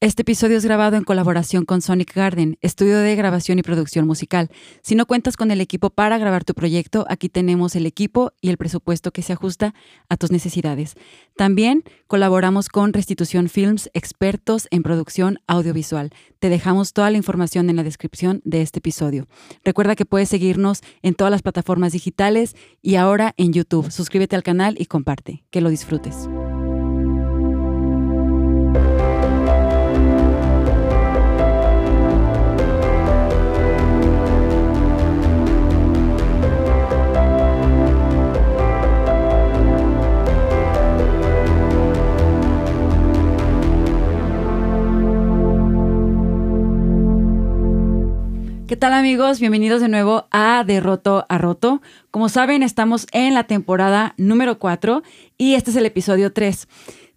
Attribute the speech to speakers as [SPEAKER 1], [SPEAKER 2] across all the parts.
[SPEAKER 1] Este episodio es grabado en colaboración con Sonic Garden, estudio de grabación y producción musical. Si no cuentas con el equipo para grabar tu proyecto, aquí tenemos el equipo y el presupuesto que se ajusta a tus necesidades. También colaboramos con Restitución Films, expertos en producción audiovisual. Te dejamos toda la información en la descripción de este episodio. Recuerda que puedes seguirnos en todas las plataformas digitales y ahora en YouTube. Suscríbete al canal y comparte. Que lo disfrutes. ¿Qué tal amigos? Bienvenidos de nuevo a De Roto a Roto. Como saben, estamos en la temporada número 4 y este es el episodio 3.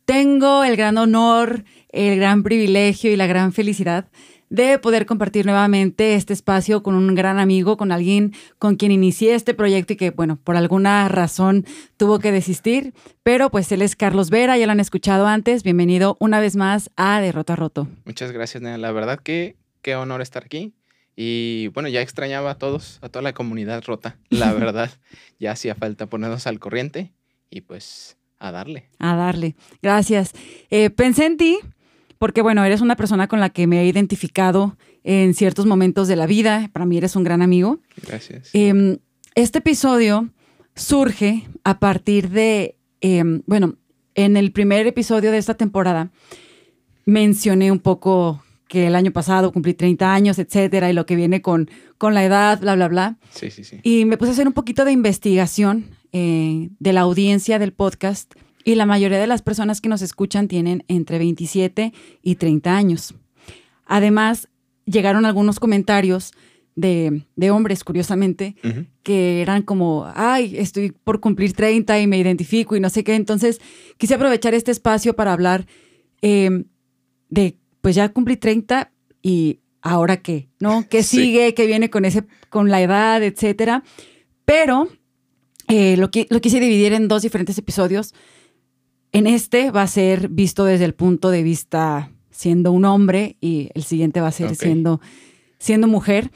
[SPEAKER 1] Tengo el gran honor, el gran privilegio y la gran felicidad de poder compartir nuevamente este espacio con un gran amigo, con alguien con quien inicié este proyecto y que, bueno, por alguna razón tuvo que desistir, pero pues él es Carlos Vera, ya lo han escuchado antes. Bienvenido una vez más a De Roto a Roto.
[SPEAKER 2] Muchas gracias, Nena. La verdad que qué honor estar aquí. Y bueno, ya extrañaba a todos, a toda la comunidad rota, la verdad. ya hacía falta ponernos al corriente y pues a darle.
[SPEAKER 1] A darle. Gracias. Eh, pensé en ti porque, bueno, eres una persona con la que me he identificado en ciertos momentos de la vida. Para mí eres un gran amigo.
[SPEAKER 2] Gracias.
[SPEAKER 1] Em, este episodio surge a partir de, em, bueno, en el primer episodio de esta temporada mencioné un poco que el año pasado cumplí 30 años, etcétera, y lo que viene con, con la edad, bla, bla, bla.
[SPEAKER 2] Sí, sí, sí.
[SPEAKER 1] Y me puse a hacer un poquito de investigación eh, de la audiencia del podcast y la mayoría de las personas que nos escuchan tienen entre 27 y 30 años. Además, llegaron algunos comentarios de, de hombres, curiosamente, que eran como, ay, estoy por cumplir 30 y me identifico y no sé qué. Entonces, quise aprovechar este espacio para hablar eh, de pues ya cumplí 30 y ahora qué, ¿no? ¿Qué sigue? ¿Qué viene con, ese, con la edad, etcétera? Pero eh, lo, lo quise dividir en dos diferentes episodios. En este va a ser visto desde el punto de vista siendo un hombre y el siguiente va a ser siendo, siendo mujer.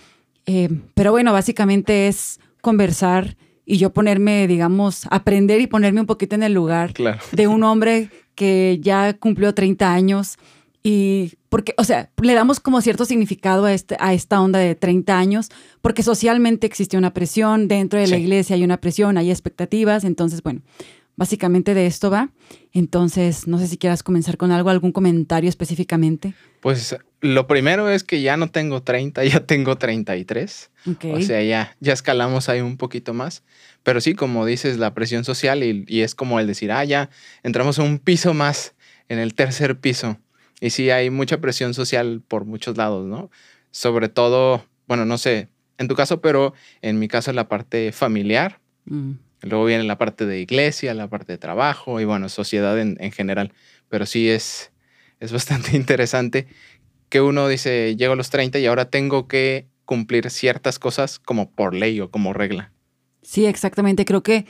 [SPEAKER 1] Eh, pero bueno, básicamente es conversar y yo ponerme, digamos, aprender y ponerme un poquito en el lugar de un hombre que ya cumplió 30 años, y porque, o sea, le damos como cierto significado a, este, a esta onda de 30 años, porque socialmente existe una presión, dentro de la iglesia hay una presión, hay expectativas, entonces, bueno, básicamente de esto va. Entonces, no sé si quieras comenzar con algo, algún comentario específicamente.
[SPEAKER 2] Pues lo primero es que ya no tengo 30, ya tengo 33. O sea, ya, ya escalamos ahí un poquito más. Pero sí, como dices, la presión social y, y es como el decir, ah, ya entramos a un piso más, en el tercer piso. Y sí, hay mucha presión social por muchos lados, ¿no? Sobre todo, bueno, no sé, en tu caso, pero en mi caso la parte familiar. Mm. Luego viene la parte de iglesia, la parte de trabajo y bueno, sociedad en, general. Pero sí es, es bastante interesante que uno dice, llego a los 30 y ahora tengo que cumplir ciertas cosas como por ley o como regla.
[SPEAKER 1] Sí, exactamente. Creo que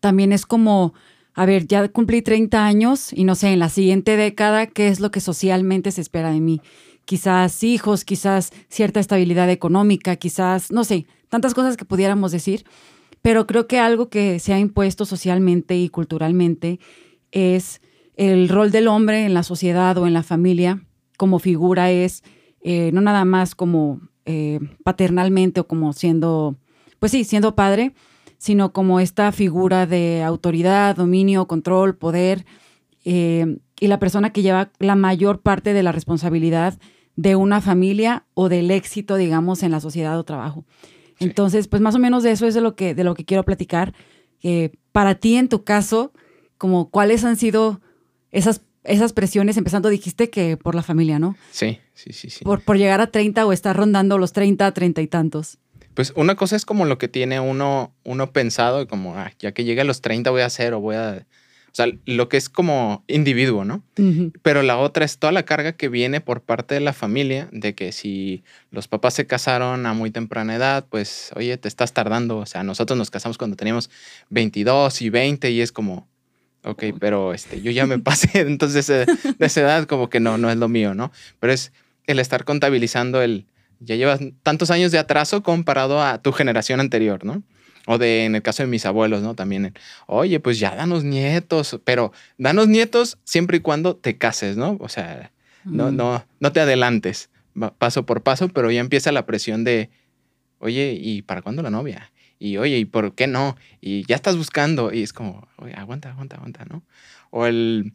[SPEAKER 1] también es como a ver, ya cumplí 30 años y no sé, en la siguiente década, ¿qué es lo que socialmente se espera de mí? Quizás hijos, quizás cierta estabilidad económica, quizás, no sé, tantas cosas que pudiéramos decir, pero creo que algo que se ha impuesto socialmente y culturalmente es el rol del hombre en la sociedad o en la familia como figura es eh, no nada más como eh, paternalmente o como siendo, pues sí, siendo padre, sino como esta figura de autoridad, dominio, control, poder, eh, y la persona que lleva la mayor parte de la responsabilidad de una familia o del éxito, digamos, en la sociedad o trabajo. Entonces, pues más o menos de eso es de lo que, de lo que quiero platicar. Eh, para ti, en tu caso, como cuáles han sido esas, esas presiones, empezando dijiste que por la familia, ¿no?
[SPEAKER 2] Sí, sí, sí, sí.
[SPEAKER 1] Por, por llegar a 30 o estar rondando los 30, 30 y tantos.
[SPEAKER 2] Pues una cosa es como lo que tiene uno, uno pensado, como ah, ya que llegue a los 30 voy a hacer o voy a... O sea, lo que es como individuo, ¿no? Pero la otra es toda la carga que viene por parte de la familia, de que si los papás se casaron a muy temprana edad, pues, oye, te estás tardando. O sea, nosotros nos casamos cuando teníamos 22 y 20 y es como, Ok, pero este, yo ya me pasé, entonces de esa edad como que no, no es lo mío, ¿no? Pero es el estar contabilizando el, ya llevas tantos años de atraso comparado a tu generación anterior, ¿no? O de, en el caso de mis abuelos, ¿no? También, oye, pues ya danos nietos, pero danos nietos siempre y cuando te cases, ¿no? O sea, no, no, no te adelantes, paso por paso, pero ya empieza la presión de, oye, ¿y para cuándo la novia? Y oye, ¿y por qué no? Y ya estás buscando y es como, oye, aguanta, aguanta, aguanta, ¿no? O el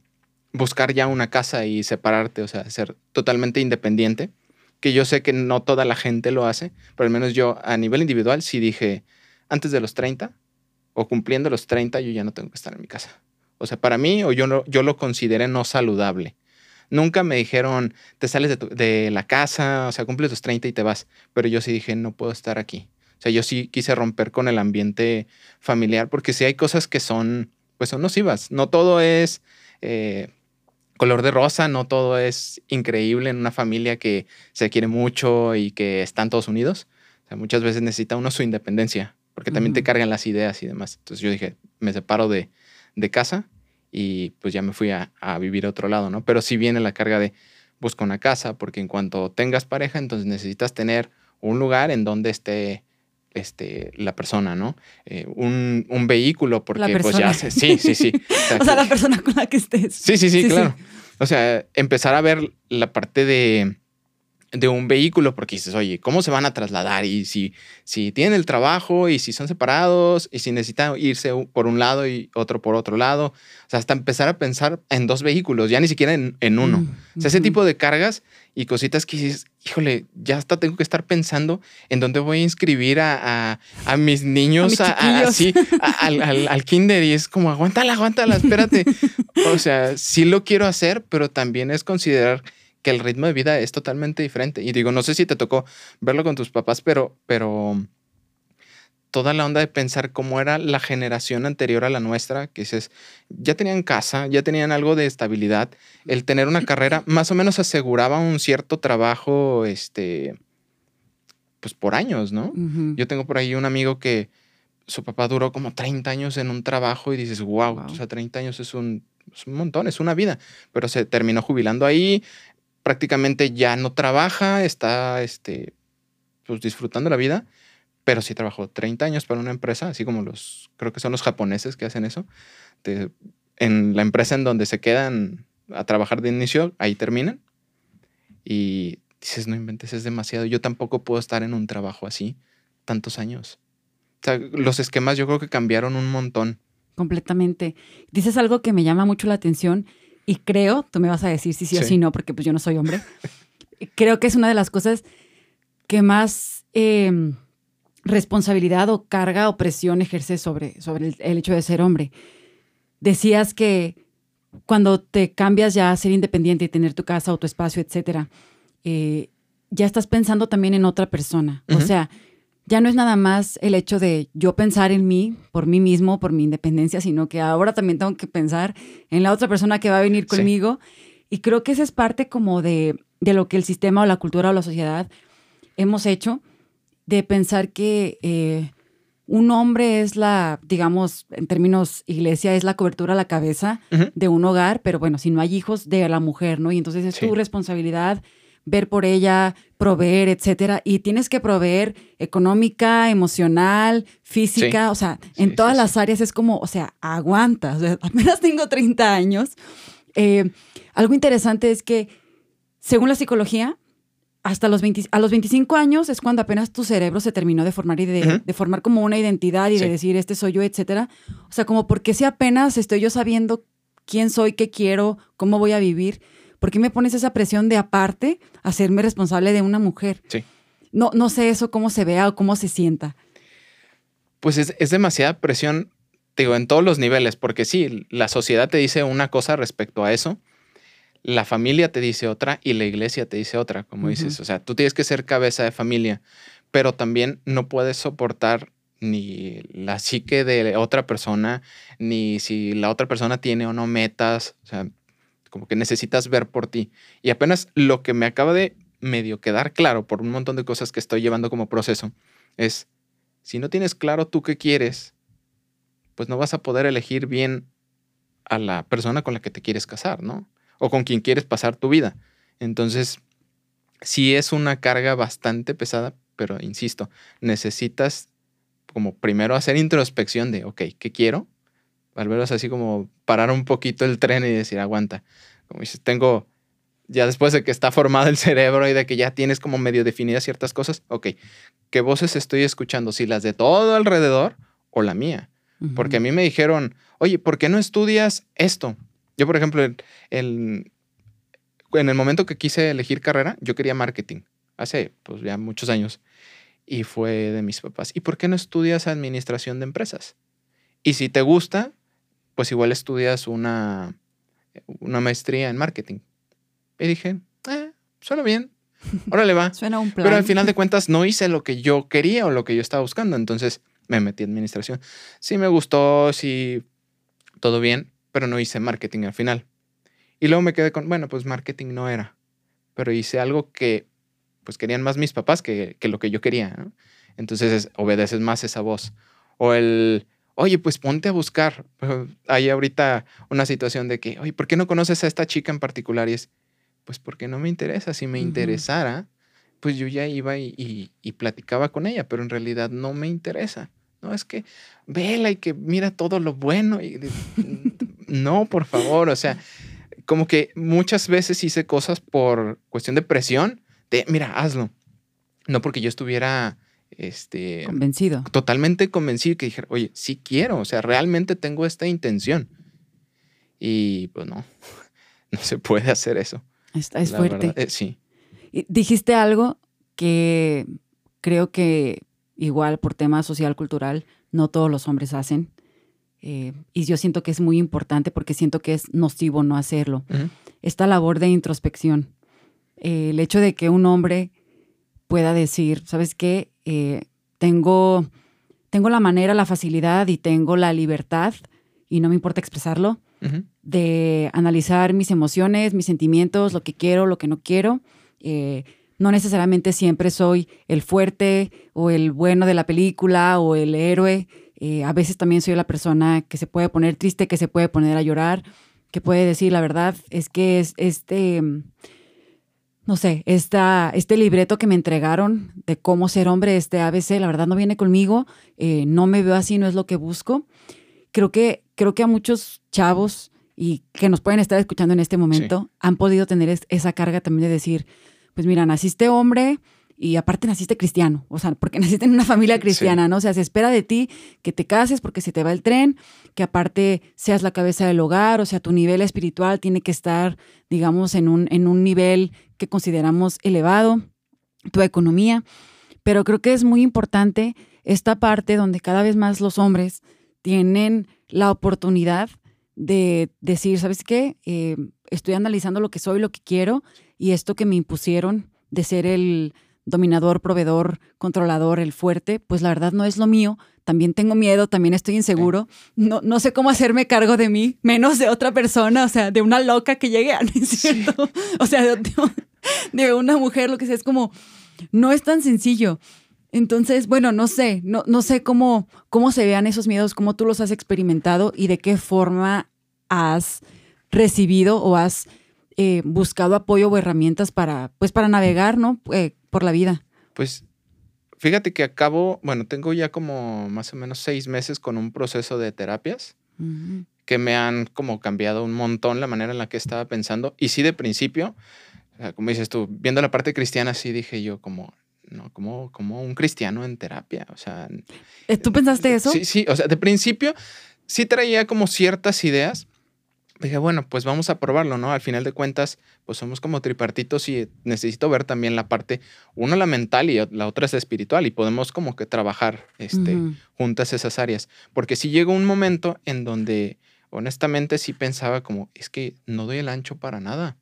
[SPEAKER 2] buscar ya una casa y separarte, o sea, ser totalmente independiente, que yo sé que no toda la gente lo hace, pero al menos yo a nivel individual sí dije, antes de los 30 o cumpliendo los 30 yo ya no tengo que estar en mi casa. O sea, para mí o yo, no, yo lo consideré no saludable. Nunca me dijeron, te sales de, la casa, o sea, cumples los 30 y te vas, pero yo sí dije, no puedo estar aquí. O sea, yo sí quise romper con el ambiente familiar porque sí hay cosas que son, pues son nocivas. No todo es eh, color de rosa, no todo es increíble en una familia que se quiere mucho y que están todos unidos. O sea, muchas veces necesita uno su independencia porque también te cargan las ideas y demás. Entonces yo dije, me separo de, casa y pues ya me fui a, a, vivir a otro lado, ¿no? Pero sí viene la carga de busca una casa porque en cuanto tengas pareja, entonces necesitas tener un lugar en donde esté este, la persona, ¿no? Eh, un, vehículo, porque pues ya se, sí, sí, sí.
[SPEAKER 1] O sea, la persona con la que estés.
[SPEAKER 2] Sí, sí, sí, claro. O sea, empezar a ver la parte de, de un vehículo, porque dices, oye, ¿cómo se van a trasladar? Y si, si tienen el trabajo y si son separados y si necesitan irse por un lado y otro por otro lado. O sea, hasta empezar a pensar en dos vehículos, ya ni siquiera en, uno. Mm, o sea, ese tipo de cargas y cositas que dices, híjole, ya hasta tengo que estar pensando en dónde voy a inscribir a, mis niños así, al, al, kinder. Y es como, aguántala, aguántala, espérate. o sea, sí lo quiero hacer, pero también es considerar que el ritmo de vida es totalmente diferente. Y digo, no sé si te tocó verlo con tus papás, pero, pero toda la onda de pensar cómo era la generación anterior a la nuestra, que dices, ya tenían casa, ya tenían algo de estabilidad, el tener una carrera más o menos aseguraba un cierto trabajo, este, pues por años, ¿no? Yo tengo por ahí un amigo que su papá duró como 30 años en un trabajo y dices, wow, wow. o sea, 30 años es un, es un montón, es una vida, pero se terminó jubilando ahí, prácticamente ya no trabaja, está este, pues, disfrutando la vida, pero sí trabajó 30 años para una empresa, así como los, creo que son los japoneses que hacen eso. en la empresa en donde se quedan a trabajar de inicio, ahí terminan. Y dices, no inventes, es demasiado. Yo tampoco puedo estar en un trabajo así tantos años. Los esquemas yo creo que cambiaron un montón.
[SPEAKER 1] Completamente. Dices algo que me llama mucho la atención y creo, tú me vas a decir si sí, o si no, porque pues yo no soy hombre, creo que es una de las cosas que más em, responsabilidad o carga o presión ejerce sobre, sobre el, hecho de ser hombre. Decías que cuando te cambias ya a ser independiente y tener tu casa o tu espacio, etcétera, eh, ya estás pensando también en otra persona. O sea, ya no es nada más el hecho de yo pensar en mí, por mí mismo, por mi independencia, sino que ahora también tengo que pensar en la otra persona que va a venir conmigo. Y creo que esa es parte como de, lo que el sistema o la cultura o la sociedad hemos hecho, de pensar que eh, un hombre es la, digamos, en términos iglesia, es la cobertura a la cabeza de un hogar, pero bueno, si no hay hijos, de la mujer, ¿no? Y entonces es tu responsabilidad ver por ella, proveer, etcétera. Y tienes que proveer económica, emocional, física, o sea, en todas las áreas es como, o sea, aguanta. O sea, apenas tengo 30 años. Eh, algo interesante es que, según la psicología, hasta los a los 25 años es cuando apenas tu cerebro se terminó de formar y de, formar como una identidad y de decir, este soy yo, etcétera. O sea, como porque si apenas estoy yo sabiendo quién soy, qué quiero, cómo voy a vivir ¿por qué me pones esa presión de aparte hacerme responsable de una mujer?
[SPEAKER 2] Sí.
[SPEAKER 1] No, no sé eso cómo se vea o cómo se sienta.
[SPEAKER 2] Pues es, es demasiada presión, digo, en todos los niveles, porque sí, la sociedad te dice una cosa respecto a eso, la familia te dice otra y la iglesia te dice otra, como dices. O sea, tú tienes que ser cabeza de familia, pero también no puedes soportar ni la psique de otra persona, ni si la otra persona tiene o no metas. O sea, como que necesitas ver por ti. Y apenas lo que me acaba de medio quedar claro por un montón de cosas que estoy llevando como proceso es, si no tienes claro tú qué quieres, pues no vas a poder elegir bien a la persona con la que te quieres casar, ¿no? O con quien quieres pasar tu vida. Entonces, sí es una carga bastante pesada, pero insisto, necesitas como primero hacer introspección de, ok, ¿qué quiero? Al menos así como parar un poquito el tren y decir, aguanta. Como dices, tengo, ya después de que está formado el cerebro y de que ya tienes como medio definidas ciertas cosas, ok, ¿qué voces estoy escuchando? ¿Si las de todo alrededor o la mía? Porque a mí me dijeron, oye, ¿por qué no estudias esto? Yo, por ejemplo, en el momento que quise elegir carrera, yo quería marketing, hace pues ya muchos años, y fue de mis papás. ¿Y por qué no estudias administración de empresas? Y si te gusta, pues igual estudias una, una maestría en marketing. Y dije, eh, suena bien, órale va.
[SPEAKER 1] suena un plan.
[SPEAKER 2] Pero al final de cuentas no hice lo que yo quería o lo que yo estaba buscando, entonces me metí en administración. Sí me gustó, sí, todo bien, pero no hice marketing al final. Y luego me quedé con, bueno, pues marketing no era, pero hice algo que pues querían más mis papás que, lo que yo quería. Entonces obedeces más esa voz. O el, oye, pues ponte a buscar. Hay ahorita una situación de que, oye, ¿por qué no conoces a esta chica en particular? Y es, pues porque no me interesa. Si me interesara, pues yo ya iba y, platicaba con ella, pero en realidad no me interesa. No, es que vela y que mira todo lo bueno. Y, no, por favor, o sea, como que muchas veces hice cosas por cuestión de presión, de, mira, hazlo. No porque yo estuviera este,
[SPEAKER 1] convencido.
[SPEAKER 2] Totalmente convencido que dijera, oye, sí quiero, o sea, realmente tengo esta intención. Y pues no, no se puede hacer eso.
[SPEAKER 1] Está, es fuerte.
[SPEAKER 2] Eh, sí.
[SPEAKER 1] dijiste algo que creo que igual por tema social, cultural, no todos los hombres hacen. Eh, y yo siento que es muy importante porque siento que es nocivo no hacerlo. Esta labor de introspección. Eh, el hecho de que un hombre pueda decir, ¿sabes qué? Eh, tengo, tengo la manera, la facilidad y tengo la libertad, y no me importa expresarlo, de analizar mis emociones, mis sentimientos, lo que quiero, lo que no quiero. no necesariamente siempre soy el fuerte o el bueno de la película o el héroe. Eh, a veces también soy la persona que se puede poner triste, que se puede poner a llorar, que puede decir la verdad. Es que es este, no sé, esta, este libreto que me entregaron de cómo ser hombre, este ABC, la verdad no viene conmigo, eh, no me veo así, no es lo que busco. Creo que, creo que a muchos chavos y que nos pueden estar escuchando en este momento han podido tener esa carga también de decir, pues mira, naciste hombre, y aparte naciste cristiano, o sea, porque naciste en una familia cristiana, ¿no? O sea, se espera de ti que te cases porque se te va el tren, que aparte seas la cabeza del hogar, o sea, tu nivel espiritual tiene que estar, digamos, en un, en un nivel que consideramos elevado, tu economía. Pero creo que es muy importante esta parte donde cada vez más los hombres tienen la oportunidad de decir, ¿sabes qué? Eh, estoy analizando lo que soy, lo que quiero, y esto que me impusieron de ser el dominador, proveedor, controlador, el fuerte, pues la verdad no es lo mío. También tengo miedo, también estoy inseguro. No, no sé cómo hacerme cargo de mí, menos de otra persona, o sea, de una loca que llegue a, cierto? O sea, de, una mujer, lo que sea, es como, no es tan sencillo. Entonces, bueno, no sé, no, no sé cómo, cómo se vean esos miedos, cómo tú los has experimentado y de qué forma has recibido o has eh, buscado apoyo o herramientas para, pues, para navegar, ¿no? Eh, por la vida.
[SPEAKER 2] Pues fíjate que acabo, bueno, tengo ya como más o menos seis meses con un proceso de terapias que me han como cambiado un montón la manera en la que estaba pensando. Y sí, de principio, como dices tú, viendo la parte cristiana, sí dije yo como, no, como, como un cristiano en terapia. O sea.
[SPEAKER 1] ¿Eh, ¿Tú pensaste eso?
[SPEAKER 2] Sí, sí. O sea, de principio sí traía como ciertas ideas, dije, bueno, pues vamos a probarlo, ¿no? Al final de cuentas, pues somos como tripartitos y necesito ver también la parte, una la mental y la otra es espiritual y podemos como que trabajar este, juntas esas áreas. Porque sí llegó un momento en donde honestamente sí pensaba como, es que no doy el ancho para nada.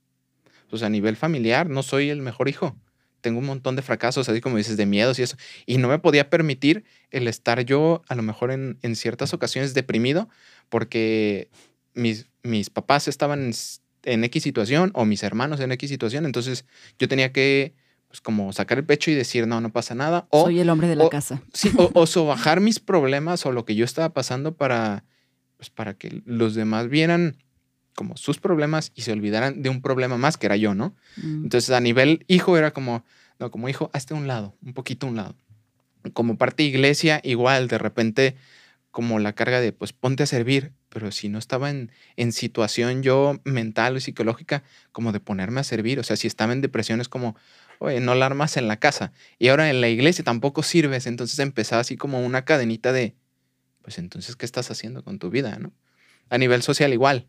[SPEAKER 2] O sea, a nivel familiar, no soy el mejor hijo. Tengo un montón de fracasos, así como dices, de miedos y eso. Y no me podía permitir el estar yo, a lo mejor en, en ciertas ocasiones, deprimido, porque mis, mis papás estaban en, X situación o mis hermanos en X situación, entonces yo tenía que pues como sacar el pecho y decir, no, no pasa nada.
[SPEAKER 1] O, Soy el hombre de la casa.
[SPEAKER 2] Sí, o, o sobajar mis problemas o lo que yo estaba pasando para pues para que los demás vieran como sus problemas y se olvidaran de un problema más que era yo, ¿no? Mm. Entonces a nivel hijo era como, no, como hijo, hazte un lado, un poquito un lado. Como parte iglesia, igual, de repente como la carga de, pues ponte a servir, pero si no estaba en, en situación yo mental o psicológica, como de ponerme a servir, o sea, si estaba en depresión es como, oye, no la armas en la casa. Y ahora en la iglesia tampoco sirves, entonces empezaba así como una cadenita de, pues entonces, ¿qué estás haciendo con tu vida, no? A nivel social igual,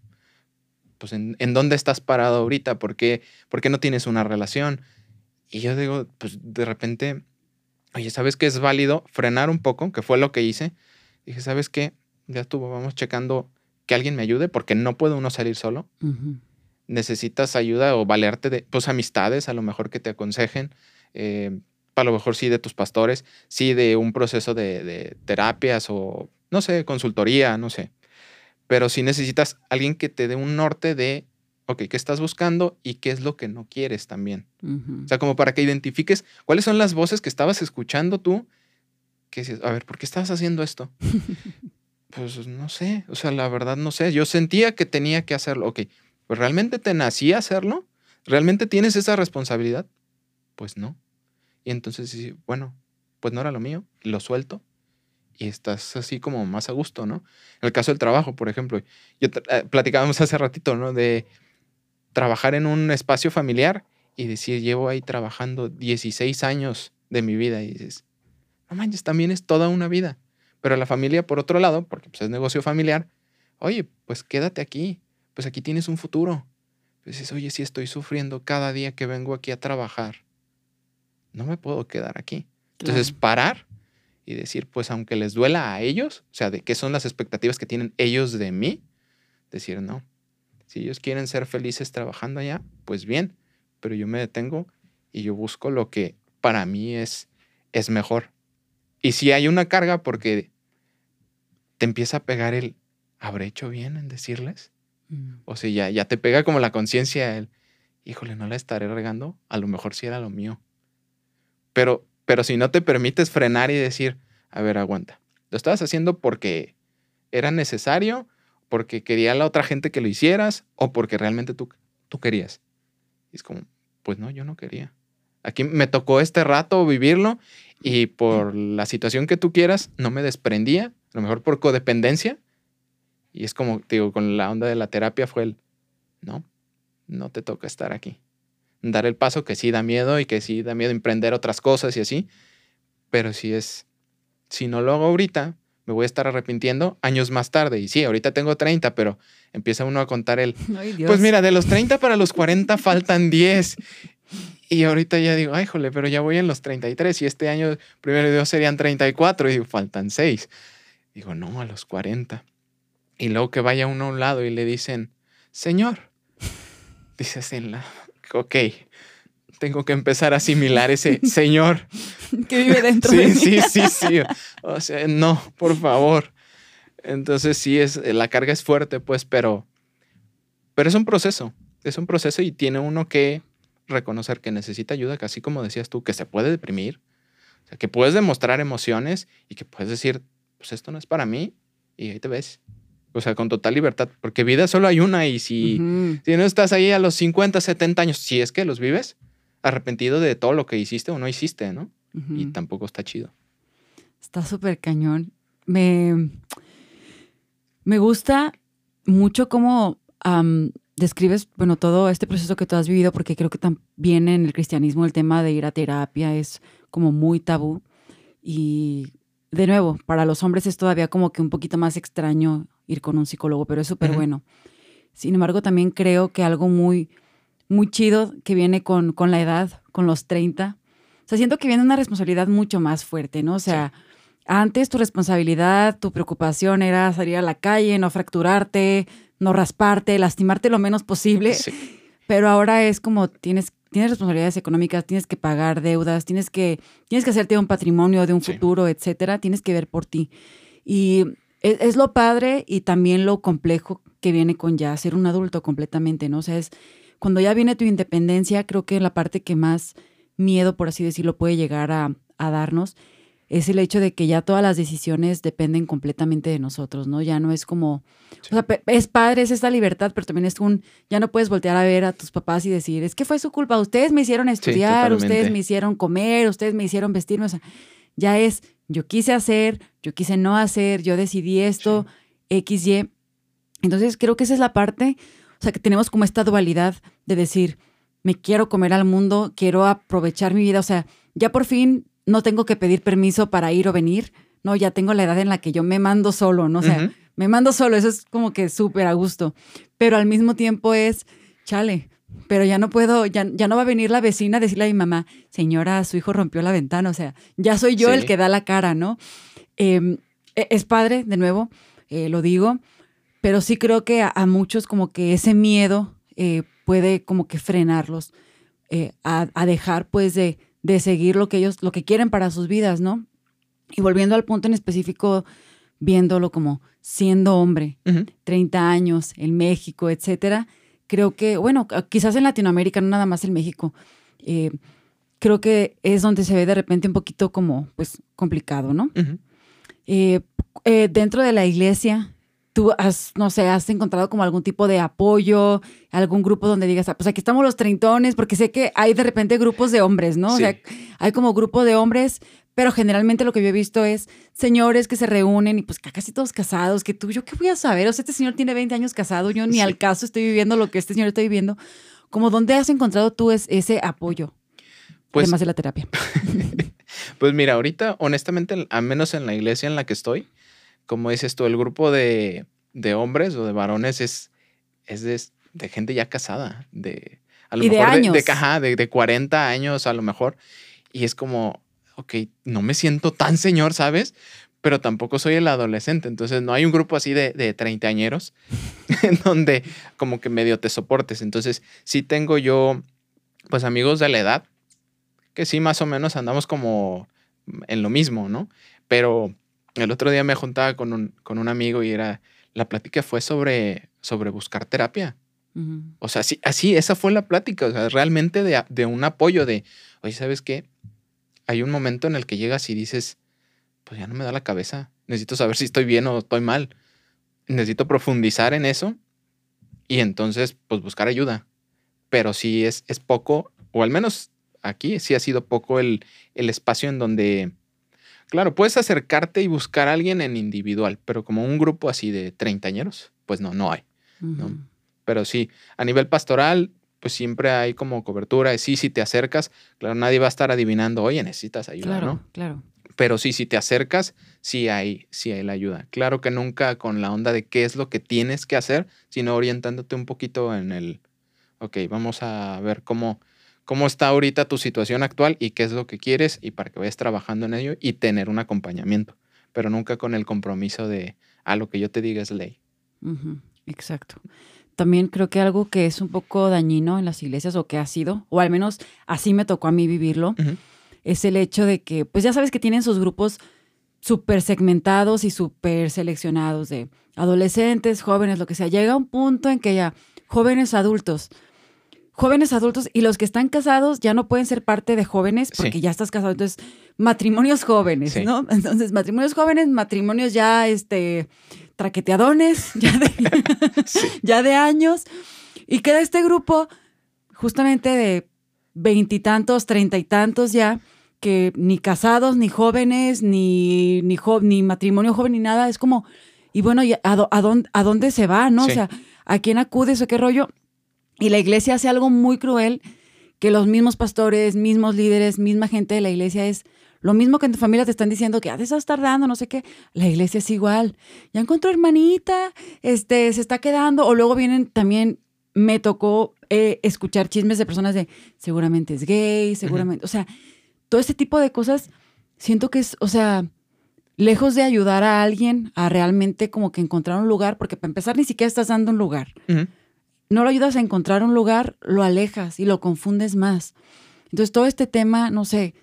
[SPEAKER 2] pues en, dónde estás parado ahorita, ¿Por qué, ¿por qué no tienes una relación? Y yo digo, pues de repente, oye, ¿sabes qué es válido? Frenar un poco, que fue lo que hice. Dije, ¿sabes qué? Ya estuvo, vamos checando que alguien me ayude, porque no puede uno salir solo. Necesitas ayuda o valerte de, pues, amistades, a lo mejor que te aconsejen. Eh, a lo mejor sí de tus pastores, sí de un proceso de, de terapias o, no sé, consultoría, no sé pero si necesitas alguien que te dé un norte de, ok, ¿qué estás buscando y qué es lo que no quieres también? O sea, como para que identifiques cuáles son las voces que estabas escuchando tú, que dices, a ver, ¿por qué estabas haciendo esto? pues no sé, o sea, la verdad no sé, yo sentía que tenía que hacerlo, ok, pues realmente te nacía hacerlo, realmente tienes esa responsabilidad, pues no. Y entonces, bueno, pues no era lo mío, lo suelto y estás así como más a gusto, ¿no? En el caso del trabajo, por ejemplo, yo eh, platicábamos hace ratito, ¿no? De trabajar en un espacio familiar y decir, llevo ahí trabajando 16 años de mi vida y dices, no manches, también es toda una vida. Pero la familia, por otro lado, porque pues, es negocio familiar, oye, pues quédate aquí, pues aquí tienes un futuro. Pues dices, oye, si estoy sufriendo cada día que vengo aquí a trabajar, no me puedo quedar aquí. Entonces, parar y decir, pues aunque les duela a ellos, o sea, de qué son las expectativas que tienen ellos de mí, decir, no, si ellos quieren ser felices trabajando allá, pues bien, pero yo me detengo y yo busco lo que para mí es, es mejor. Y si hay una carga porque te empieza a pegar el, ¿habré hecho bien en decirles? Mm. O sea, ya, ya te pega como la conciencia el, híjole, no la estaré regando, a lo mejor sí era lo mío. Pero pero si no te permites frenar y decir, a ver, aguanta, lo estabas haciendo porque era necesario, porque quería la otra gente que lo hicieras o porque realmente tú, tú querías. Y es como, pues no, yo no quería. Aquí me tocó este rato vivirlo y por la situación que tú quieras, no me desprendía, a lo mejor por codependencia. Y es como, digo, con la onda de la terapia fue el, no, no te toca estar aquí dar el paso que sí da miedo y que sí da miedo emprender otras cosas y así. Pero si es, si no lo hago ahorita, me voy a estar arrepintiendo años más tarde. Y sí, ahorita tengo 30, pero empieza uno a contar el, pues mira, de los 30 para los 40 faltan 10. Y ahorita ya digo, ay, jole, pero ya voy en los 33 y este año, primero Dios, serían 34 y digo, faltan 6. Digo, no, a los 40. Y luego que vaya uno a un lado y le dicen, Señor, dices en la, ok, tengo que empezar a asimilar ese señor.
[SPEAKER 1] que vive dentro
[SPEAKER 2] sí,
[SPEAKER 1] de mí.
[SPEAKER 2] Sí, sí, sí. O sea, no, por favor. Entonces sí, es, la carga es fuerte, pues, pero, pero es un proceso. Es un proceso y tiene uno que reconocer que necesita ayuda, casi como decías tú, que se puede deprimir, o sea, que puedes demostrar emociones y que puedes decir, pues esto no es para mí y ahí te ves. O sea, con total libertad, porque vida solo hay una y si, si no estás ahí a los 50, 70 años, si es que los vives, arrepentido de todo lo que hiciste o no hiciste, ¿no? Y tampoco está chido.
[SPEAKER 1] Está súper cañón. Me, me gusta mucho cómo describes, bueno, todo este proceso que tú has vivido, porque creo que también en el cristianismo el tema de ir a terapia es como muy tabú. Y de nuevo, para los hombres es todavía como que un poquito más extraño ir con un psicólogo, pero es súper bueno. Sin embargo, también creo que algo muy, muy chido que viene con, con la edad, con los 30. O sea, siento que viene una responsabilidad mucho más fuerte, ¿no? O sea, antes tu responsabilidad, tu preocupación era salir a la calle, no fracturarte, no rasparte, lastimarte lo menos posible. Pero ahora es como tienes, tienes responsabilidades económicas, tienes que pagar deudas, tienes que, tienes que hacerte un patrimonio de un futuro, etcétera. Tienes que ver por ti. Y es, lo padre y también lo complejo que viene con ya ser un adulto completamente, ¿no? O sea, es cuando ya viene tu independencia, creo que la parte que más miedo, por así decirlo, puede llegar a, darnos es el hecho de que ya todas las decisiones dependen completamente de nosotros, ¿no? Ya no es como, o sea, es padre, es esta libertad, pero también es un, ya no puedes voltear a ver a tus papás y decir, es que fue su culpa, ustedes me hicieron estudiar, ustedes me hicieron comer, ustedes me hicieron vestirme, o sea, ya es, yo quise hacer, yo quise no hacer, yo decidí esto, X, Y. Entonces creo que esa es la parte, o sea, que tenemos como esta dualidad de decir, me quiero comer al mundo, quiero aprovechar mi vida, o sea, ya por fin no tengo que pedir permiso para ir o venir, no, ya tengo la edad en la que yo me mando solo, ¿no? O sea, me mando solo, eso es como que súper a gusto, pero al mismo tiempo es, chale, pero ya no puedo, ya, ya no va a venir la vecina a decirle a mi mamá, señora, su hijo rompió la ventana, o sea, ya soy yo el que da la cara, ¿no? Em, e, es padre, de nuevo, eh, lo digo, pero sí creo que a, muchos como que ese miedo eh, puede como que frenarlos eh, a, a, dejar pues de, de seguir lo que ellos, lo que quieren para sus vidas, ¿no? Y volviendo al punto en específico, viéndolo como siendo hombre, 30 años en México, etcétera, creo que, bueno, quizás en Latinoamérica, no nada más en México, eh, creo que es donde se ve de repente un poquito como, pues, complicado, ¿no? Eh, eh, dentro de la iglesia, tú has, no sé, has encontrado como algún tipo de apoyo, algún grupo donde digas, ah, pues aquí estamos los treintones, porque sé que hay de repente grupos de hombres, ¿no? O sea, hay como grupo de hombres, pero generalmente lo que yo he visto es señores que se reúnen y pues casi todos casados, que tú, yo qué voy a saber, o sea, este señor tiene 20 años casado, yo ni al caso estoy viviendo lo que este señor está viviendo. Como, ¿dónde has encontrado tú ese apoyo? Pues, además de la terapia.
[SPEAKER 2] pues mira, ahorita, honestamente, al menos en la iglesia en la que estoy, como dices tú, el grupo de, hombres o de varones es, es de, gente ya casada, de a lo mejor de, años. De, de, 40 años a lo mejor. Y es como, ok, no me siento tan señor, ¿sabes? Pero tampoco soy el adolescente. Entonces no hay un grupo así de, de treintañeros en donde como que medio te soportes. Entonces sí tengo yo, pues amigos de la edad, que sí más o menos andamos como en lo mismo, ¿no? Pero el otro día me juntaba con un, con un amigo y era, la plática fue sobre, sobre buscar terapia. O sea, sí, así, esa fue la plática, o sea, realmente de, de, un apoyo de, oye, ¿sabes qué? Hay un momento en el que llegas y dices, pues ya no me da la cabeza, necesito saber si estoy bien o estoy mal, necesito profundizar en eso y entonces, pues buscar ayuda. Pero sí es, es poco, o al menos aquí sí ha sido poco el, el espacio en donde Claro, puedes acercarte y buscar a alguien en individual, pero como un grupo así de treintañeros, pues no, no hay. Pero sí, a nivel pastoral, pues siempre hay como cobertura. Sí, si te acercas, claro, nadie va a estar adivinando, oye, necesitas ayuda,
[SPEAKER 1] claro,
[SPEAKER 2] ¿no?
[SPEAKER 1] Claro.
[SPEAKER 2] Pero sí, si te acercas, sí hay, sí hay la ayuda. Claro que nunca con la onda de qué es lo que tienes que hacer, sino orientándote un poquito en el, ok, vamos a ver cómo, cómo está ahorita tu situación actual y qué es lo que quieres y para que vayas trabajando en ello y tener un acompañamiento, pero nunca con el compromiso de a lo que yo te diga es ley.
[SPEAKER 1] Exacto. También creo que algo que es un poco dañino en las iglesias o que ha sido, o al menos así me tocó a mí vivirlo, es el hecho de que, pues ya sabes que tienen sus grupos súper segmentados y súper seleccionados de adolescentes, jóvenes, lo que sea. Llega un punto en que ya jóvenes adultos, jóvenes adultos y los que están casados ya no pueden ser parte de jóvenes porque ya estás casado. Entonces, matrimonios jóvenes, ¿no? Entonces, matrimonios jóvenes, matrimonios ya, este, traqueteadones, ya de, ya de años. Y queda este grupo justamente de veintitantos, treinta y tantos ya, que ni casados, ni jóvenes, ni, ni, ni matrimonio joven, ni nada. Es como, y bueno, ¿a, a, dónde, a dónde se va, no? O sea, ¿a quién acudes o qué rollo? Y la iglesia hace algo muy cruel que los mismos pastores, mismos líderes, misma gente de la iglesia es lo mismo que en tu familia te están diciendo que ah, estás tardando, no sé qué. La iglesia es igual. Ya encontró hermanita, este, se está quedando. O luego vienen también, me tocó eh, escuchar chismes de personas de seguramente es gay, seguramente. O sea, todo ese tipo de cosas siento que es, o sea, lejos de ayudar a alguien a realmente como que encontrar un lugar, porque para empezar ni siquiera estás dando un lugar no lo ayudas a encontrar un lugar, lo alejas y lo confundes más. Entonces, todo este tema, no sé,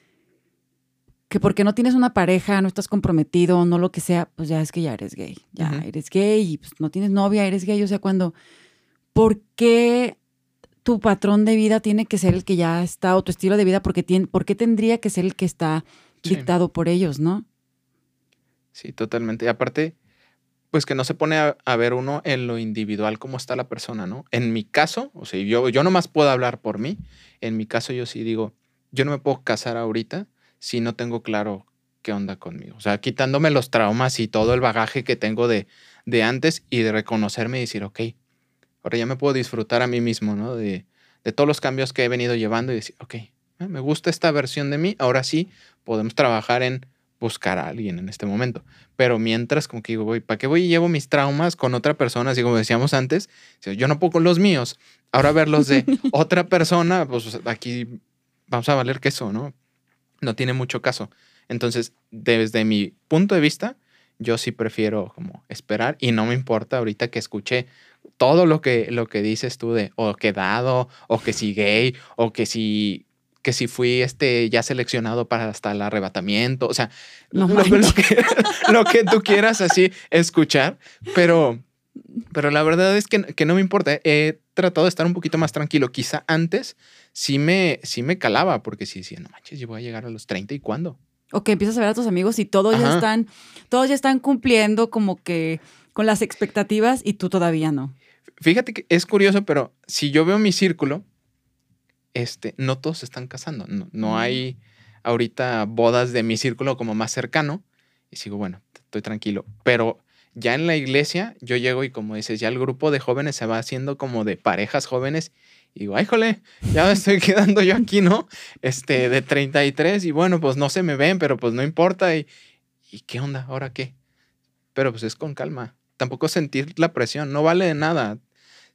[SPEAKER 1] que porque no tienes una pareja, no estás comprometido, no lo que sea, pues ya es que ya eres gay. Ya eres gay y pues no tienes novia, eres gay. O sea, cuando, ¿por qué tu patrón de vida tiene que ser el que ya está, o tu estilo de vida, porque tiene, ¿por qué tendría que ser el que está dictado por ellos, ¿no?
[SPEAKER 2] Sí, totalmente. Y aparte, pues que no se pone a, ver uno en lo individual cómo está la persona, ¿no? En mi caso, o sea, yo, yo nomás puedo hablar por mí. En mi caso, yo sí digo, yo no me puedo casar ahorita si no tengo claro qué onda conmigo. O sea, quitándome los traumas y todo el bagaje que tengo de, de antes y de reconocerme y decir, ok, ahora ya me puedo disfrutar a mí mismo, ¿no? De, de todos los cambios que he venido llevando y decir, ok, eh, me gusta esta versión de mí, ahora sí podemos trabajar en buscar a alguien en este momento. Pero mientras, como que digo, voy, ¿para qué voy y llevo mis traumas con otra persona? Así como decíamos antes, yo no puedo con los míos, ahora verlos de otra persona, pues aquí vamos a valer queso, ¿no? No tiene mucho caso. Entonces, desde mi punto de vista, yo sí prefiero como esperar y no me importa ahorita que escuché todo lo que, lo que dices tú de o que dado, o que si gay, o que si que si fui este ya seleccionado para hasta el arrebatamiento, o sea, lo, que, tú quieras así escuchar, pero, pero la verdad es que, que, no me importa. He tratado de estar un poquito más tranquilo. Quizá antes sí me, sí me calaba, porque sí decía, no manches, yo voy a llegar a los 30 y cuándo.
[SPEAKER 1] O que empiezas a ver a tus amigos y todos ya están, todos ya están cumpliendo como que con las expectativas y tú todavía no.
[SPEAKER 2] Fíjate que es curioso, pero si yo veo mi círculo, este, no todos se están casando. No, no mm. hay ahorita bodas de mi círculo como más cercano. Y sigo, bueno, estoy tranquilo. Pero ya en la iglesia, yo llego y como dices, ya el grupo de jóvenes se va haciendo como de parejas jóvenes. Y digo, ay, jole, ya me estoy quedando yo aquí, ¿no? Este, de 33. Y bueno, pues no se me ven, pero pues no importa. Y, ¿y qué onda? ¿Ahora qué? Pero pues es con calma. Tampoco sentir la presión. No vale de nada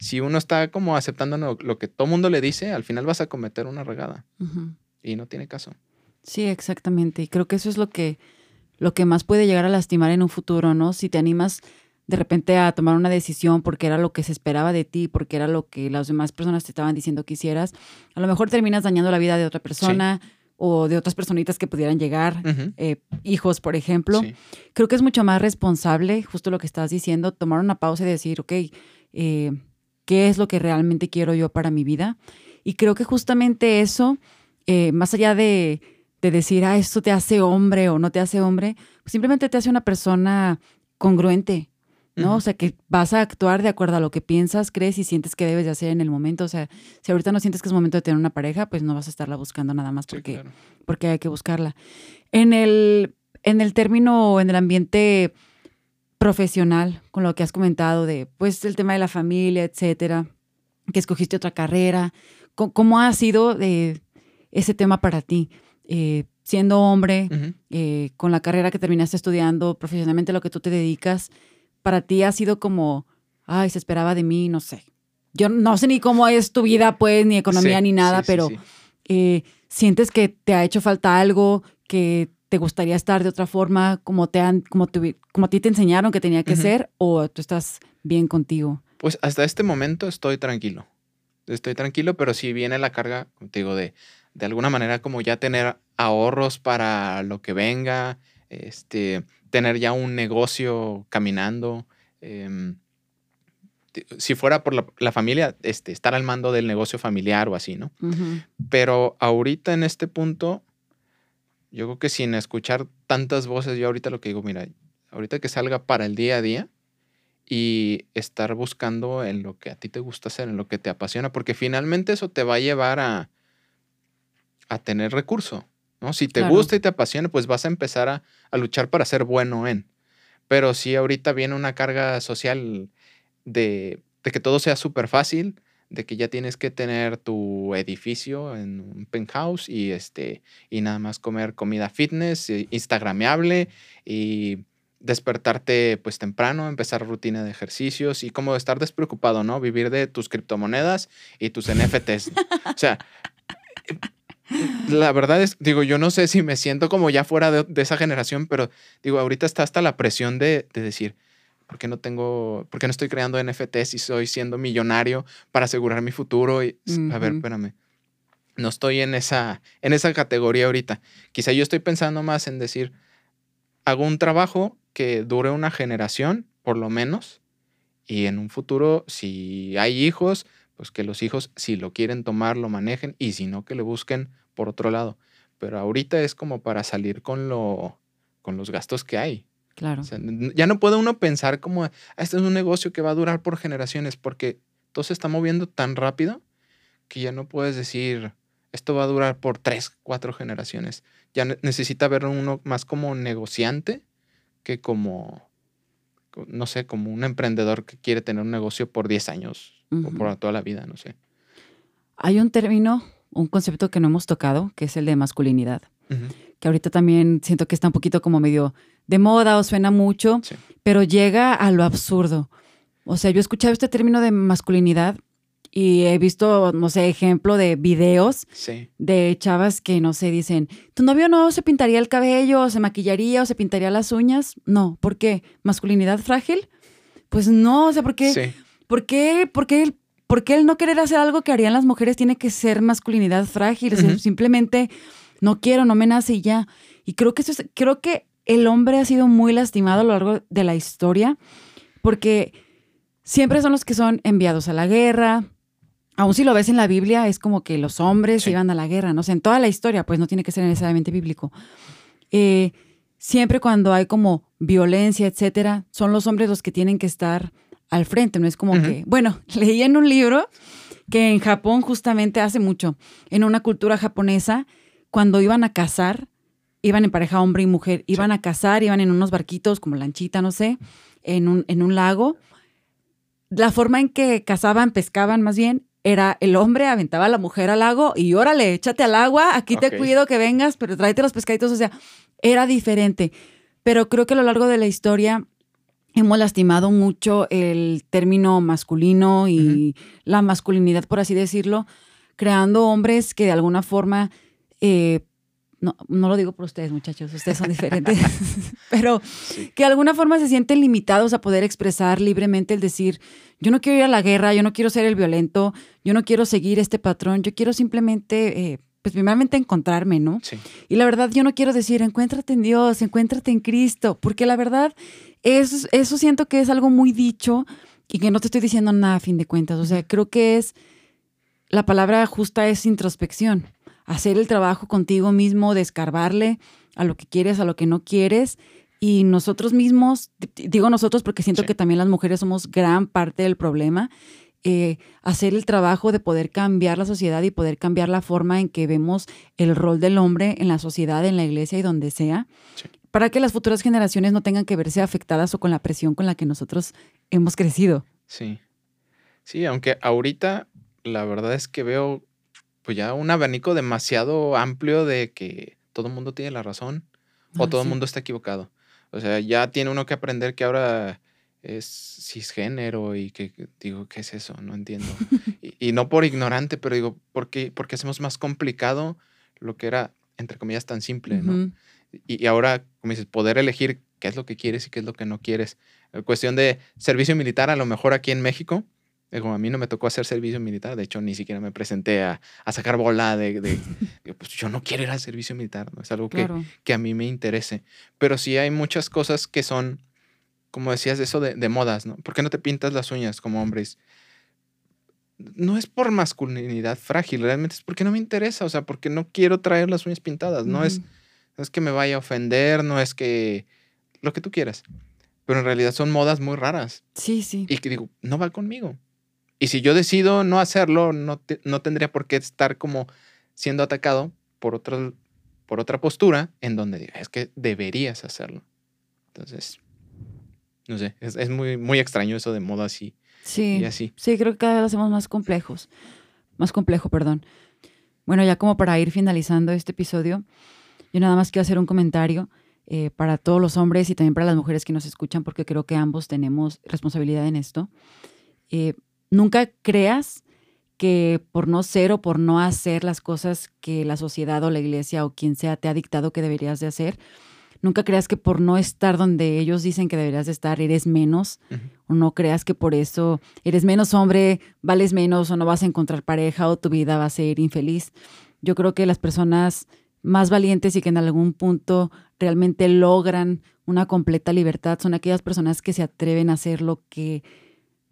[SPEAKER 2] si uno está como aceptando lo, que todo mundo le dice, al final vas a cometer una regada. Y no tiene caso.
[SPEAKER 1] Sí, exactamente. Y creo que eso es lo que, lo que más puede llegar a lastimar en un futuro, ¿no? Si te animas de repente a tomar una decisión porque era lo que se esperaba de ti, porque era lo que las demás personas te estaban diciendo que hicieras, a lo mejor terminas dañando la vida de otra persona. o de otras personitas que pudieran llegar, eh, hijos, por ejemplo. Creo que es mucho más responsable, justo lo que estás diciendo, tomar una pausa y decir, ok, eh, qué es lo que realmente quiero yo para mi vida. Y creo que justamente eso, eh, más allá de, decir, ah, esto te hace hombre o no te hace hombre, pues simplemente te hace una persona congruente, ¿no? O sea, que vas a actuar de acuerdo a lo que piensas, crees y sientes que debes de hacer en el momento. O sea, si ahorita no sientes que es momento de tener una pareja, pues no vas a estarla buscando nada más porque, porque hay que buscarla. En el, en el término, en el ambiente profesional, con lo que has comentado de, pues, el tema de la familia, etcétera, que escogiste otra carrera. ¿Cómo, ha sido de ese tema para ti? Eh, siendo hombre, eh, con la carrera que terminaste estudiando, profesionalmente lo que tú te dedicas, para ti ha sido como, ay, se esperaba de mí, no sé. Yo no sé ni cómo es tu vida, pues, ni economía, ni nada, pero eh, sientes que te ha hecho falta algo, que te gustaría estar de otra forma, como te han, como, como a ti te enseñaron que tenía que ser, o tú estás bien contigo?
[SPEAKER 2] Pues hasta este momento estoy tranquilo. Estoy tranquilo, pero si viene la carga, contigo de, de alguna manera como ya tener ahorros para lo que venga, este, tener ya un negocio caminando. Em, si fuera por la, familia, este, estar al mando del negocio familiar o así, ¿no? Pero ahorita en este punto, yo creo que sin escuchar tantas voces, yo ahorita lo que digo, mira, ahorita que salga para el día a día y estar buscando en lo que a ti te gusta hacer, en lo que te apasiona, porque finalmente eso te va a llevar a, a tener recurso, ¿no? Si te gusta y te apasiona, pues vas a empezar a, a luchar para ser bueno en. Pero si ahorita viene una carga social de, de que todo sea súper fácil, de que ya tienes que tener tu edificio en un penthouse y, este, y nada más comer comida fitness, eh, instagrameable y despertarte pues temprano, empezar rutina de ejercicios y como estar despreocupado, ¿no? Vivir de tus criptomonedas y tus NFTs. o sea, la verdad es, digo, yo no sé si me siento como ya fuera de, esa generación, pero digo, ahorita está hasta la presión de, de decir, ¿Por qué no tengo, por qué no estoy creando NFTs y soy siendo millonario para asegurar mi futuro? Y, A ver, espérame. No estoy en esa, en esa categoría ahorita. Quizá yo estoy pensando más en decir, hago un trabajo que dure una generación, por lo menos, y en un futuro, si hay hijos, pues que los hijos, si lo quieren tomar, lo manejen, y si no, que le busquen por otro lado. pero ahorita es como para salir con, lo, con los gastos que hay.
[SPEAKER 1] Claro.
[SPEAKER 2] ya no puede uno pensar como, ah, este es un negocio que va a durar por generaciones, porque todo se está moviendo tan rápido que ya no puedes decir, esto va a durar por tres, cuatro generaciones. Ya necesita ver uno más como negociante que como, no sé, como un emprendedor que quiere tener un negocio por 10 años o por toda la vida, no sé.
[SPEAKER 1] Hay un término, un concepto que no hemos tocado, que es el de masculinidad, que ahorita también siento que está un poquito como medio de moda o suena mucho, pero llega a lo absurdo. O sea, yo he escuchado este término de masculinidad y he visto, no sé, ejemplo de videos de chavas que, no sé, dicen, ¿tu novio no se pintaría el cabello, o se maquillaría, o se pintaría las uñas? No, ¿por qué? ¿Masculinidad frágil? Pues no, o sea, ¿por qué? ¿Por qué? ¿Por qué? ¿Por qué el no querer hacer algo que harían las mujeres tiene que ser masculinidad frágil? simplemente no quiero, no me nace y ya. Y creo que eso es, creo que el hombre ha sido muy lastimado a lo largo de la historia porque siempre son los que son enviados a la guerra, aún si lo ves en la Biblia, es como que los hombres iban a la guerra, no sé, en toda la historia, pues no tiene que ser necesariamente bíblico. Eh, siempre cuando hay como violencia, etcétera, son los hombres los que tienen que estar al frente, no es como que, bueno, leí en un libro que en Japón justamente hace mucho, en una cultura japonesa, cuando iban a cazar, iban en pareja hombre y mujer, iban a cazar, iban en unos barquitos como lanchita, no sé, en un, en un lago. La forma en que cazaban, pescaban más bien, era el hombre aventaba a la mujer al lago y órale, échate al agua, aquí te cuido que vengas, pero tráete los pescaditos, o sea, era diferente. Pero creo que a lo largo de la historia hemos lastimado mucho el término masculino y la masculinidad, por así decirlo, creando hombres que de alguna forma eh, no, no lo digo por ustedes, muchachos, ustedes son diferentes, pero que de alguna forma se sienten limitados a poder expresar libremente el decir, yo no quiero ir a la guerra, yo no quiero ser el violento, yo no quiero seguir este patrón, yo quiero simplemente, eh, pues primeramente encontrarme, ¿no? Sí. Y la verdad yo no quiero decir, encuéntrate en Dios, encuéntrate en Cristo, porque la verdad eso, eso siento que es algo muy dicho y que no te estoy diciendo nada a fin de cuentas, o sea, creo que es, la palabra justa es introspección hacer el trabajo contigo mismo, descarbarle a lo que quieres, a lo que no quieres. Y nosotros mismos, digo nosotros porque siento que también las mujeres somos gran parte del problema, eh, hacer el trabajo de poder cambiar la sociedad y poder cambiar la forma en que vemos el rol del hombre en la sociedad, en la iglesia y donde sea, para que las futuras generaciones no tengan que verse afectadas o con la presión con la que nosotros hemos crecido.
[SPEAKER 2] Sí. Sí, aunque ahorita la verdad es que veo pues ya un abanico demasiado amplio de que todo el mundo tiene la razón o todo el mundo está equivocado. O sea, ya tiene uno que aprender que ahora es cisgénero y que digo, ¿qué es eso? No entiendo. y, no por ignorante, pero digo, ¿por qué, porque hacemos más complicado lo que era, entre comillas, tan simple, ¿no? y, y, ahora, como dices, poder elegir qué es lo que quieres y qué es lo que no quieres. La cuestión de servicio militar, a lo mejor aquí en México, como a mí no me tocó hacer servicio militar, de hecho ni siquiera me presenté a, sacar bola de, pues yo no quiero ir al servicio militar, ¿no? es algo que, que, a mí me interese. Pero sí hay muchas cosas que son, como decías, eso de, de, modas, ¿no? ¿Por qué no te pintas las uñas como hombres? No es por masculinidad frágil, realmente es porque no me interesa, o sea, porque no quiero traer las uñas pintadas, no, es, no es que me vaya a ofender, no es que lo que tú quieras. Pero en realidad son modas muy raras.
[SPEAKER 1] Sí, sí.
[SPEAKER 2] Y que digo, no va conmigo. Y si yo decido no hacerlo, no, no tendría por qué estar como siendo atacado por otra, por otra postura en donde es que deberías hacerlo. Entonces, no sé, es, muy, muy extraño eso de moda así.
[SPEAKER 1] Sí,
[SPEAKER 2] y así.
[SPEAKER 1] sí, creo que cada vez lo hacemos más complejos. Más complejo, perdón. Bueno, ya como para ir finalizando este episodio, yo nada más quiero hacer un comentario eh, para todos los hombres y también para las mujeres que nos escuchan, porque creo que ambos tenemos responsabilidad en esto. Eh, Nunca creas que por no ser o por no hacer las cosas que la sociedad o la iglesia o quien sea te ha dictado que deberías de hacer, nunca creas que por no estar donde ellos dicen que deberías de estar eres menos o no creas que por eso eres menos hombre, vales menos o no vas a encontrar pareja o tu vida va a ser infeliz. Yo creo que las personas más valientes y que en algún punto realmente logran una completa libertad son aquellas personas que se atreven a hacer lo que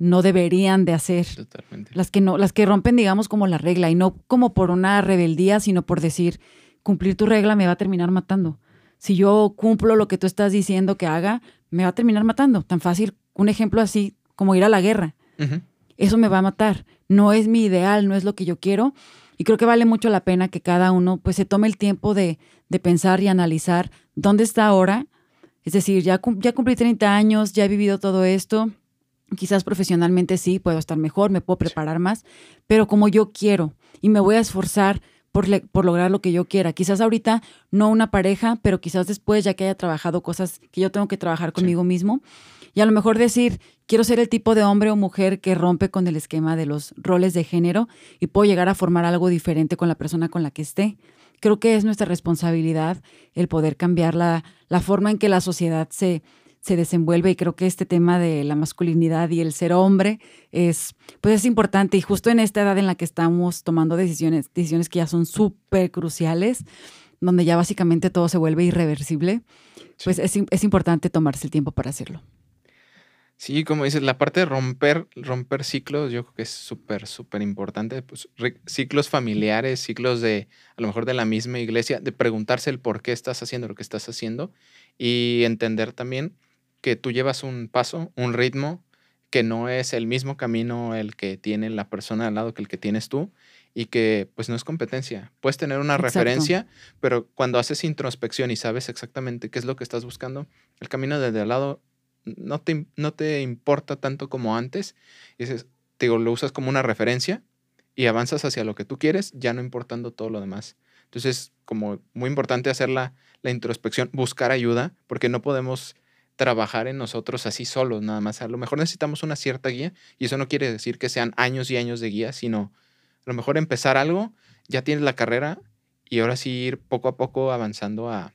[SPEAKER 1] no deberían de hacer. Totalmente. Las que no, las que rompen, digamos, como la regla, y no como por una rebeldía, sino por decir, cumplir tu regla me va a terminar matando. Si yo cumplo lo que tú estás diciendo que haga, me va a terminar matando. Tan fácil, un ejemplo así como ir a la guerra. Eso me va a matar. No es mi ideal, no es lo que yo quiero. Y creo que vale mucho la pena que cada uno pues se tome el tiempo de, de pensar y analizar dónde está ahora. Es decir, ya, ya cumplí 30 años, ya he vivido todo esto. Quizás profesionalmente sí, puedo estar mejor, me puedo preparar más, pero como yo quiero y me voy a esforzar por, por, lograr lo que yo quiera. Quizás ahorita no una pareja, pero quizás después, ya que haya trabajado cosas que yo tengo que trabajar conmigo mismo. Y a lo mejor decir, quiero ser el tipo de hombre o mujer que rompe con el esquema de los roles de género y puedo llegar a formar algo diferente con la persona con la que esté. Creo que es nuestra responsabilidad el poder cambiar la, la forma en que la sociedad se, se desenvuelve y creo que este tema de la masculinidad y el ser hombre es, pues es importante y justo en esta edad en la que estamos tomando decisiones, decisiones que ya son súper cruciales, donde ya básicamente todo se vuelve irreversible, pues es, es importante tomarse el tiempo para hacerlo.
[SPEAKER 2] Sí, como dices, la parte de romper, romper ciclos, yo creo que es súper, súper importante. Pues, ciclos familiares, ciclos de, a lo mejor de la misma iglesia, de preguntarse el por qué estás haciendo lo que estás haciendo y entender también que tú llevas un paso, un ritmo, que no es el mismo camino el que tiene la persona al lado que el que tienes tú y que pues no es competencia. Puedes tener una referencia, pero cuando haces introspección y sabes exactamente qué es lo que estás buscando, el camino desde al lado no te, no te importa tanto como antes. Y dices, te lo usas como una referencia y avanzas hacia lo que tú quieres, ya no importando todo lo demás. Entonces, como muy importante hacer la, la introspección, buscar ayuda, porque no podemos trabajar en nosotros así solos, nada más. A lo mejor necesitamos una cierta guía y eso no quiere decir que sean años y años de guía, sino a lo mejor empezar algo, ya tienes la carrera y ahora sí ir poco a poco avanzando a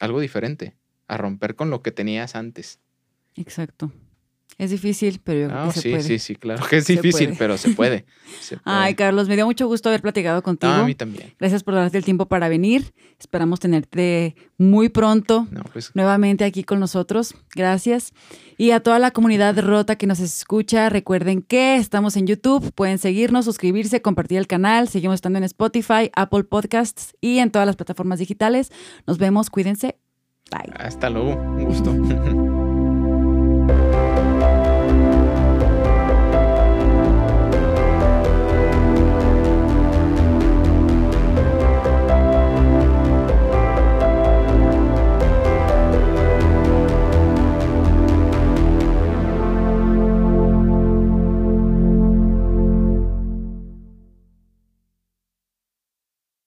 [SPEAKER 2] algo diferente, a romper con lo que tenías antes.
[SPEAKER 1] Exacto. Es difícil, pero yo
[SPEAKER 2] que se sí, Sí, sí, claro que es difícil, pero se puede,
[SPEAKER 1] Ay, Carlos, me dio mucho gusto haber platicado contigo.
[SPEAKER 2] a mí también.
[SPEAKER 1] Gracias por darte el tiempo para venir. Esperamos tenerte muy pronto pues nuevamente aquí con nosotros. Gracias. Y a toda la comunidad rota que nos escucha, recuerden que estamos en YouTube. Pueden seguirnos, suscribirse, compartir el canal. Seguimos estando en Spotify, Apple Podcasts y en todas las plataformas digitales. Nos vemos. Cuídense. Bye.
[SPEAKER 2] Hasta luego. Un gusto.